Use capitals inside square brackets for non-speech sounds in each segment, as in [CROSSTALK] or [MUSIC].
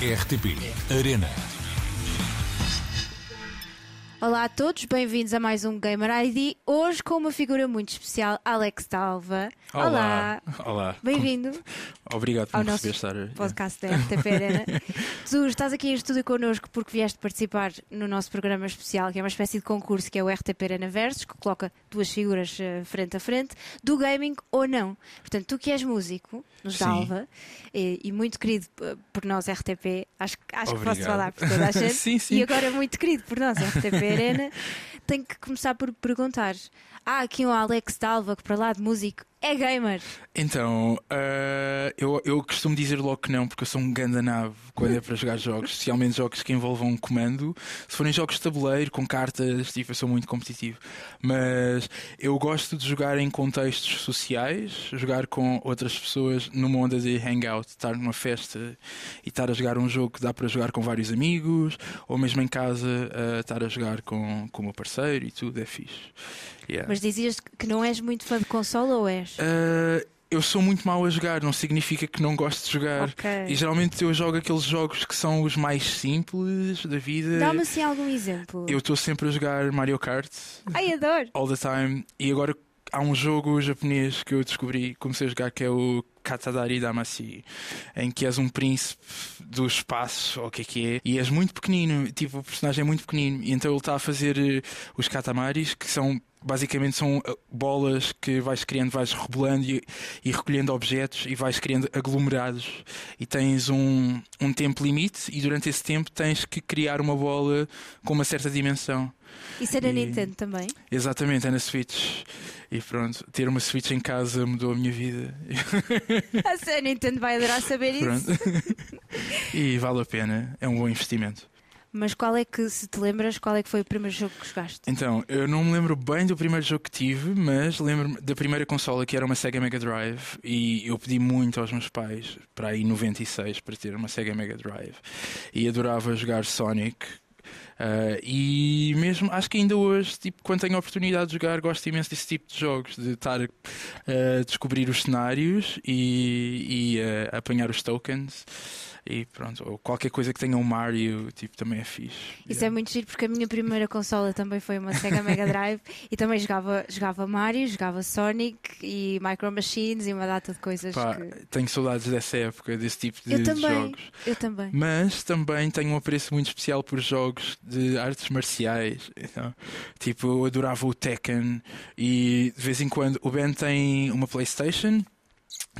RTP Arena. Olá a todos, bem-vindos a mais um Gamer ID. Hoje com uma figura muito especial, Alex Dalva. Olá. Olá. Bem-vindo Obrigado por ao me nosso estar. podcast da RTP Arena. [LAUGHS] tu estás aqui em estúdio connosco porque vieste participar no nosso programa especial, que é uma espécie de concurso que é o RTP Arena Versus, que coloca duas figuras eh, frente a frente, do gaming ou não. Portanto, tu que és músico, nos. Dalva, e, e muito querido eh, por nós RTP, acho, que- acho que posso falar por toda a [LAUGHS] gente, Sim, sim. e agora muito querido por nós RTP Arena, tenho que começar por perguntar. Há aqui um Alex Dalva que para lá de músico é gamer. Então, ah, eu, eu costumo dizer logo que não, porque eu sou um ganda nave quando é para jogar jogos, especialmente jogos que envolvam um comando. Se forem jogos de tabuleiro, com cartas, tipo, eu sou muito competitivo. Mas eu gosto de jogar em contextos sociais, jogar com outras pessoas numa onda de hangout, estar numa festa e estar a jogar um jogo que dá para jogar com vários amigos, ou mesmo em casa, ah, estar a jogar com, com o meu parceiro e tudo, é fixe. Yeah. Mas dizias que não és muito fã de consola ou és? Uh, eu sou muito mau a jogar, não significa que não gosto de jogar. Ok. E geralmente eu jogo aqueles jogos que são os mais simples da vida. Dá-me assim algum exemplo. Eu estou sempre a jogar Mario Kart Ai, adoro! all the time. E agora há um jogo japonês que eu descobri, comecei a jogar, que é o Katadari Damacy, em que és um príncipe do espaço, ou o que é que é, e és muito pequenino, tipo, o personagem é muito pequenino, e então ele está a fazer eh, os katamaris, que são. Basicamente são eh, bolas que vais criando, vais rebolando e, e recolhendo objetos e vais criando aglomerados. E tens um, um tempo limite, e durante esse tempo tens que criar uma bola com uma certa dimensão. Isso é na E- Nintendo também. Exatamente, é na Switch. E pronto, ter uma Switch em casa mudou a minha vida. [LAUGHS] A Nintendo vai adorar saber isso. Pronto. [LAUGHS] e vale a pena, é um bom investimento. Mas qual é que, se te lembras, qual é que foi o primeiro jogo que jogaste? Então, eu não me lembro bem do primeiro jogo que tive, mas lembro-me da primeira consola que era uma Sega Mega Drive e eu pedi muito aos meus pais, para aí 96, para ter uma Sega Mega Drive. E adorava jogar Sonic. Ah, e mesmo, acho que ainda hoje, tipo, quando tenho a oportunidade de jogar, gosto imenso desse tipo de jogos, de estar a descobrir os cenários e, e a apanhar os tokens. E pronto, ou qualquer coisa que tenha um Mario, tipo, também é fixe. Isso é muito giro porque a minha primeira consola também foi uma Sega Mega [LAUGHS] Drive e também jogava, jogava Mario, jogava Sonic e Micro Machines e uma data de coisas Pá, que. tenho saudades dessa época, desse tipo de, Eu de também, jogos. eu também. Mas também tenho um apreço muito especial por jogos de artes marciais. Então, tipo, eu adorava o Tekken e de vez em quando o Ben tem uma PlayStation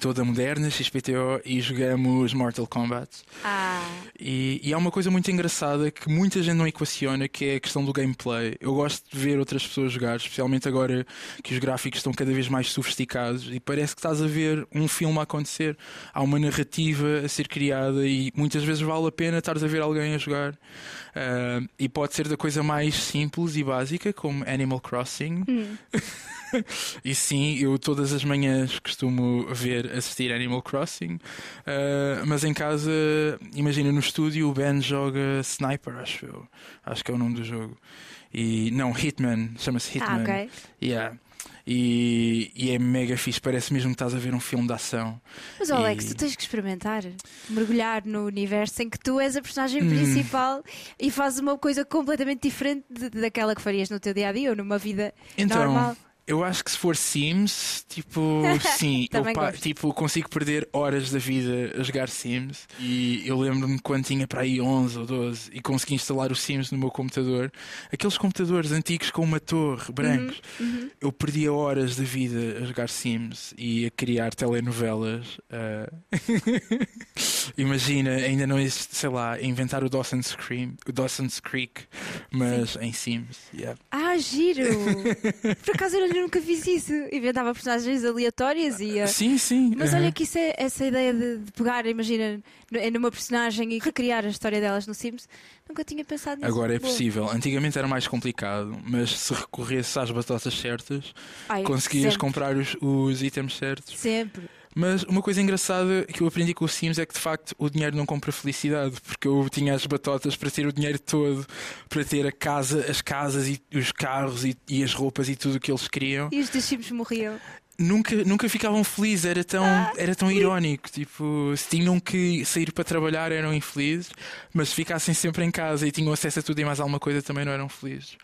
toda moderna, XPTO, e jogamos Mortal Kombat. Ah, E, e há uma coisa muito engraçada que muita gente não equaciona, que é a questão do gameplay. Eu gosto de ver outras pessoas jogar, especialmente agora que os gráficos estão cada vez mais sofisticados e parece que estás a ver um filme a acontecer. Há uma narrativa a ser criada e muitas vezes vale a pena estares a ver alguém a jogar. Ah, e pode ser da coisa mais simples e básica, como Animal Crossing. hum. [LAUGHS] E sim, eu todas as manhãs costumo ver, assistir Animal Crossing, uh, mas em casa, imagina no estúdio, o Ben joga Sniper, acho eu. Acho que é o nome do jogo. E não, Hitman, chama-se ah Hitman. ok. Yeah. E, e é mega fixe, parece mesmo que estás a ver um filme de ação. Mas oh, Alex, E- tu tens que experimentar mergulhar no universo em que tu és a personagem Hum. principal e fazes uma coisa completamente diferente de- daquela que farias no teu dia a dia ou numa vida Então, normal. Eu acho que se for Sims, tipo, [LAUGHS] sim, eu pa- tipo, consigo perder horas da vida a jogar Sims. E eu lembro-me quando tinha para aí 11 ou 12 e consegui instalar o Sims no meu computador. Aqueles computadores antigos com uma torre, brancos. Uhum. Eu perdia horas da vida a jogar Sims e a criar telenovelas. ah. [LAUGHS] Imagina, ainda não existe, sei lá, inventar o Dawson's Creek, o Dawson's Creek, mas em Sims. Yeah. Ah, giro! [LAUGHS] Por acaso eu nunca fiz isso. Inventava personagens aleatórias e. ia- Sim, sim. Mas olha que isso é essa ideia de, de pegar, imagina, n- numa personagem e recriar a história delas no Sims. Nunca tinha pensado nisso. Agora é Boa. possível. Antigamente era mais complicado, mas se recorresse às batatas certas, Ai, conseguias sempre, comprar os, os itens certos. Sempre. Mas uma coisa engraçada que eu aprendi com o Sims é que de facto o dinheiro não compra felicidade, porque eu tinha as batotas para ter o dinheiro todo, para ter a casa, as casas e os carros e, e as roupas e tudo o que eles queriam. E os dos Sims morriam. nunca, nunca ficavam felizes, era tão, Ah, era tão irónico. Tipo, se tinham que sair para trabalhar eram infelizes, mas se ficassem sempre em casa e tinham acesso a tudo e mais alguma coisa também não eram felizes.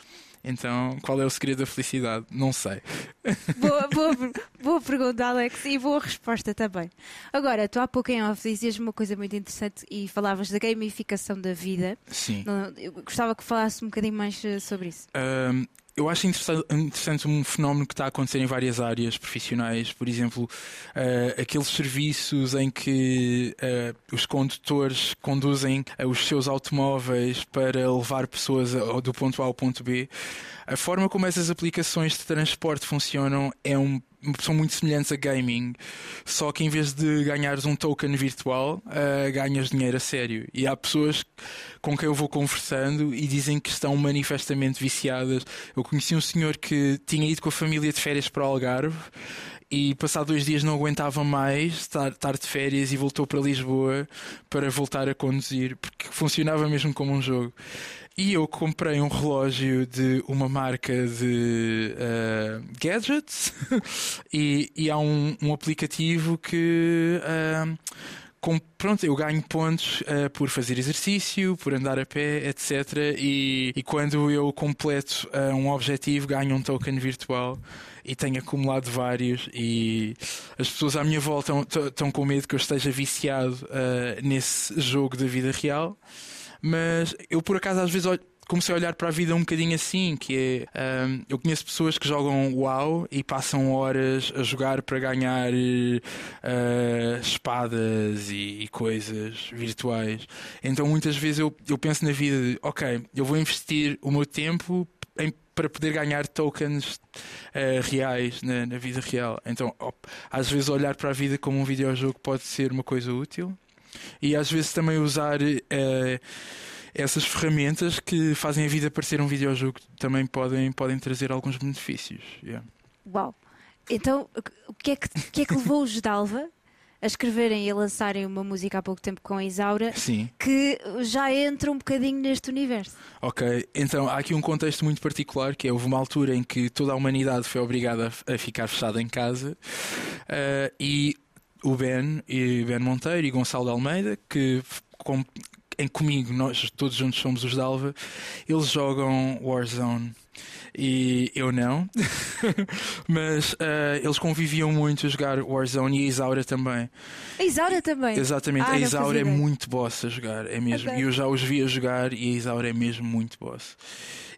Então, qual é o segredo da felicidade? Não sei. [LAUGHS] Boa, boa, boa pergunta, Alex, e boa resposta também. Agora, tu há pouco em off dizias uma coisa muito interessante e falavas da gamificação da vida. Sim. Eu gostava que falasse um bocadinho mais eh, sobre isso. Um, eu acho interessante, um fenómeno que está a acontecer em várias áreas profissionais. Por exemplo, uh, aqueles serviços em que uh, os condutores conduzem uh, os seus automóveis para levar pessoas a- do ponto A ao ponto B. A forma como essas aplicações de transporte funcionam é um são muito semelhantes a gaming, só que em vez de ganhares um token virtual, uh, ganhas dinheiro a sério. E há pessoas com quem eu vou conversando e dizem que estão manifestamente viciadas. Eu conheci um senhor que tinha ido com a família de férias para o Algarve e passado dois dias não aguentava mais estar, estar de férias e voltou para Lisboa para voltar a conduzir, porque funcionava mesmo como um jogo. E eu comprei um relógio de uma marca de uh, gadgets [LAUGHS] e, e há um, um aplicativo que. uh, com- pronto, eu ganho pontos uh, por fazer exercício, por andar a pé, etc. E, e quando eu completo uh, um objetivo, ganho um token virtual e tenho acumulado vários. E as pessoas à minha volta estão com medo que eu esteja viciado uh, nesse jogo da vida real. Mas eu, por acaso, às vezes olho- comecei a olhar para a vida um bocadinho assim, que é hum, eu conheço pessoas que jogam WoW e passam horas a jogar para ganhar eh, espadas e, e coisas virtuais. Então muitas vezes eu, eu penso na vida de ok, eu vou investir o meu tempo em- para poder ganhar tokens eh, reais na, na vida real. Então, op, às vezes olhar para a vida como um videojogo pode ser uma coisa útil e às vezes também usar eh, essas ferramentas que fazem a vida parecer um videojogo também podem, podem trazer alguns benefícios. Yeah. Uau! Então, o que é que, que, é que levou os Dalva a escreverem e a lançarem uma música há pouco tempo com a Isaura Sim, que já entra um bocadinho neste universo? ok. Então há aqui um contexto muito particular que é houve uma altura em que toda a humanidade foi obrigada a, ficar fechada em casa eh, e o Ben e Ben Monteiro e Gonçalo de Almeida que com, em comigo nós todos juntos somos os Dalva eles jogam Warzone e eu não [LAUGHS] mas eh, eles conviviam muito a jogar Warzone e a Isaura também A Isaura também. Exatamente, Ah, a Isaura é muito boss a jogar, é mesmo. Ok. E eu já os vi a jogar e a Isaura é mesmo muito boss.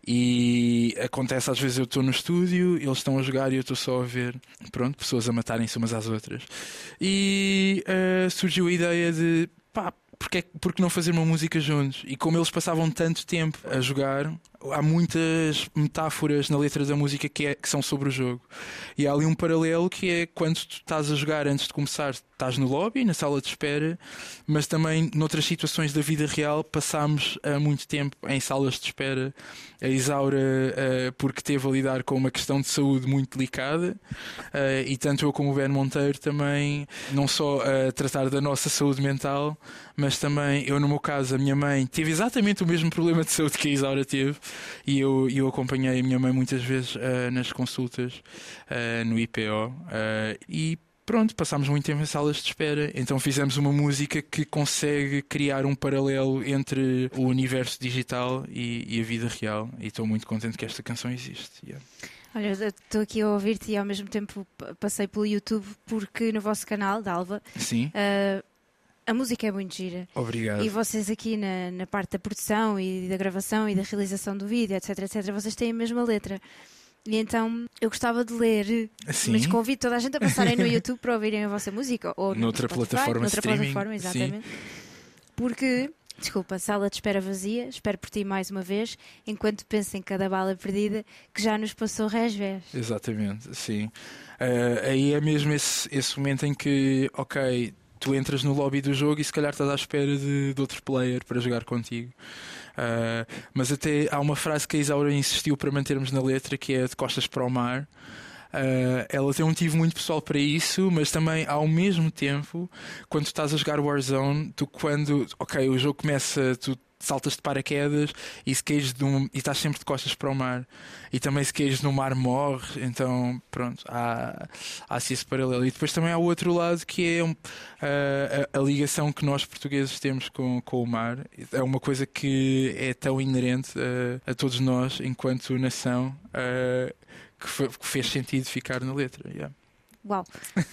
E acontece às vezes eu estou no estúdio, eles estão a jogar e eu estou só a ver, pronto, pessoas a matarem-se umas às outras. E eh, surgiu a ideia de pá, porque, porque não fazer uma música juntos? E como eles passavam tanto tempo a jogar, há muitas metáforas na letra da música que, é- que são sobre o jogo. E há ali um paralelo que é quando tu estás a jogar antes de começar, estás no lobby, na sala de espera, mas também noutras situações da vida real passámos há muito tempo em salas de espera. A Isaura, eh, porque teve a lidar com uma questão de saúde muito delicada, eh, e tanto eu como o Ben Monteiro também, não só a tratar da nossa saúde mental, mas também eu, no meu caso, a minha mãe teve exatamente o mesmo problema de saúde que a Isaura teve, e eu, eu acompanhei a minha mãe muitas vezes eh, nas consultas eh, no IPO, eh, e pronto, passámos muito tempo em salas de espera. Então fizemos uma música que consegue criar um paralelo entre o universo digital e, e a vida real. E estou muito contente que esta canção existe. Yeah. Olha, estou aqui a ouvir-te e ao mesmo tempo pa- passei pelo YouTube porque no vosso canal, da Alva, Sim, ah, a música é muito gira. obrigado. E vocês aqui na, na parte da produção e da gravação e da realização do vídeo, etc, etc, vocês têm a mesma letra. E então eu gostava de ler, Sim, mas convido toda a gente a passarem no YouTube para ouvirem a vossa música. Ou no Noutra Spotify, plataforma noutra streaming, plataforma, sim. exatamente. Porque, desculpa, sala de espera vazia, espero por ti mais uma vez, enquanto penso em cada bala perdida que já nos passou resvés. exatamente, sim. Eh, aí é mesmo esse, esse momento em que, ok, tu entras no lobby do jogo e se calhar estás à espera de, de outro player para jogar contigo. Eh, mas até há uma frase que a Isaura insistiu para mantermos na letra que é de costas para o mar. Eh, ela tem um motivo muito pessoal para isso, mas também ao mesmo tempo, quando estás a jogar Warzone, tu quando, ok, o jogo começa, tu saltas de paraquedas e se caís de um, e estás sempre de costas para o mar. E também se caís no mar morre. Então, pronto, há, há assim esse paralelo. E depois também há o outro lado que é um, a, a, a, ligação que nós portugueses temos com, com o mar. É uma coisa que é tão inerente a, a todos nós enquanto nação que, foi, que, fez sentido ficar na letra. Yeah. Uau!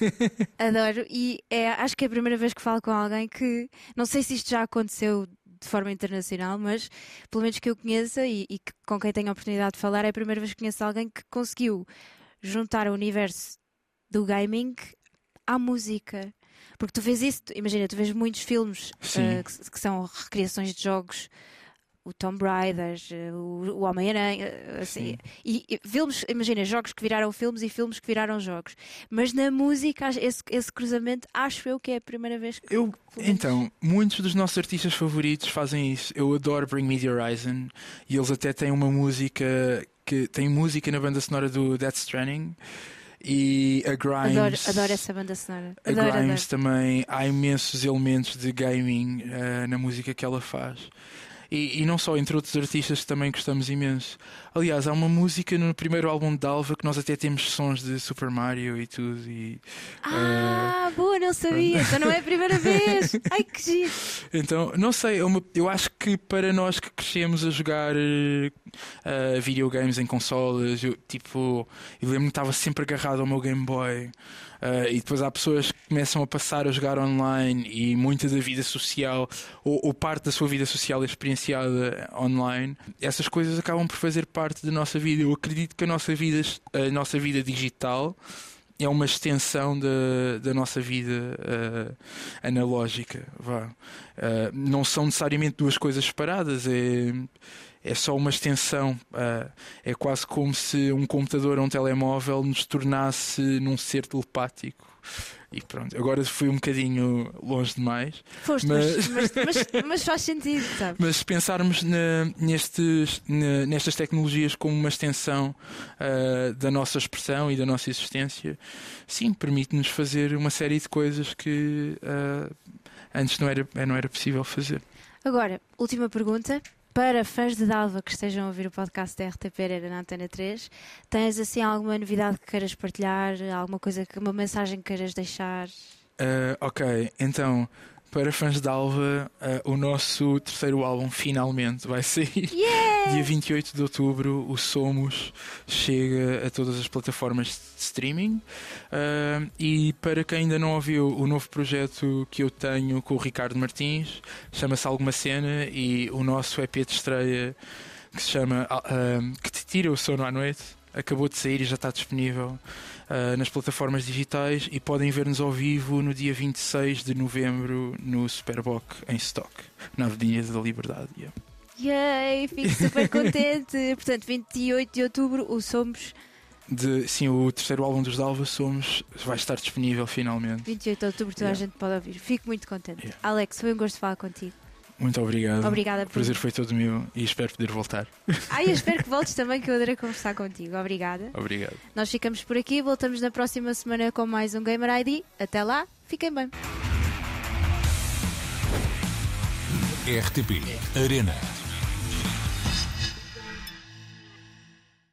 [LAUGHS] Adoro. E é, acho que é a primeira vez que falo com alguém que. Não sei se isto já aconteceu de forma internacional, mas pelo menos que eu conheça e, e que, com quem tenho a oportunidade de falar, é a primeira vez que conheço alguém que conseguiu juntar o universo do gaming à música. Porque tu vês isso, imagina, tu vês muitos filmes uh, que, que, são recriações de jogos o Tomb Raider, eh, o, o Homem-Aranha, eh, assim. E, e, filmes, imagina, jogos que viraram filmes e filmes que viraram jogos. Mas na música, esse, esse cruzamento, acho eu que é a primeira vez que. Eu, então, muitos dos nossos artistas favoritos fazem isso. Eu adoro Bring Me the Horizon e eles até têm uma música que tem música na banda sonora do Death Stranding e a Grimes. Adoro, adoro essa banda sonora. Adoro, a Grimes adoro. também. Há imensos elementos de gaming uh, na música que ela faz. E, e, não só, entre outros artistas que também gostamos imenso. Aliás, há uma música no primeiro álbum de Dalva que nós até temos sons de Super Mario e tudo. E, ah, uh... boa, não sabia. Então não é a primeira vez. [LAUGHS] Ai que giro. Então, não sei, é uma, eu acho que para nós que crescemos a jogar uh, videogames em consolas, eu, tipo, eu lembro-me que estava sempre agarrado ao meu Game Boy. Uh, e depois há pessoas que começam a passar a jogar online e muita da vida social, ou, ou, parte da sua vida social é experienciada online. Essas coisas acabam por fazer parte da nossa vida. Eu acredito que a nossa vida, a nossa vida digital é uma extensão da, da nossa vida uh, analógica. Vá. Uh, não são necessariamente duas coisas separadas. É é só uma extensão. Uh, é quase como se um computador ou um telemóvel nos tornasse num ser telepático. E pronto, agora fui um bocadinho longe demais. Foste, mas, mas, mas, [LAUGHS] mas faz sentido, sabe? Mas se pensarmos na, nestes, na, nestas tecnologias como uma extensão uh, da nossa expressão e da nossa existência, sim, permite-nos fazer uma série de coisas que uh, antes não era, não era possível fazer. Agora, última pergunta para fãs de Dalva que estejam a ouvir o podcast da RTP Pereira na Antena 3, tens assim alguma novidade que queiras partilhar? Alguma coisa, que, uma mensagem que queiras deixar? Uh, ok, então para fãs de Alva, uh, o nosso terceiro álbum finalmente vai sair. Yeah! Dia 28 de outubro, o Somos chega a todas as plataformas de streaming. Uh, e para quem ainda não ouviu o novo projeto que eu tenho com o Ricardo Martins, chama-se Alguma Cena, e o nosso EP de estreia que se chama uh, Que te tira o sono à noite acabou de sair e já está disponível uh, nas plataformas digitais e podem ver-nos ao vivo no dia 26 de novembro no Superboc em Stock, na Avenida da Liberdade. Yeah. Yay, fico super [LAUGHS] contente. Portanto, 28 de outubro, o Somos. De, sim, o terceiro álbum dos Dalva Somos vai estar disponível finalmente. 28 de outubro, toda yeah. a gente pode ouvir. Fico muito contente. Yeah. Alex, foi um gosto falar contigo. Muito obrigado. Obrigada por... O prazer foi todo meu e espero poder voltar. Ah, eu espero que [LAUGHS] voltes também, que eu adorei conversar contigo. Obrigada. Obrigado. Nós ficamos por aqui, voltamos na próxima semana com mais um Gamer ID. Até lá, fiquem bem. RTP Arena.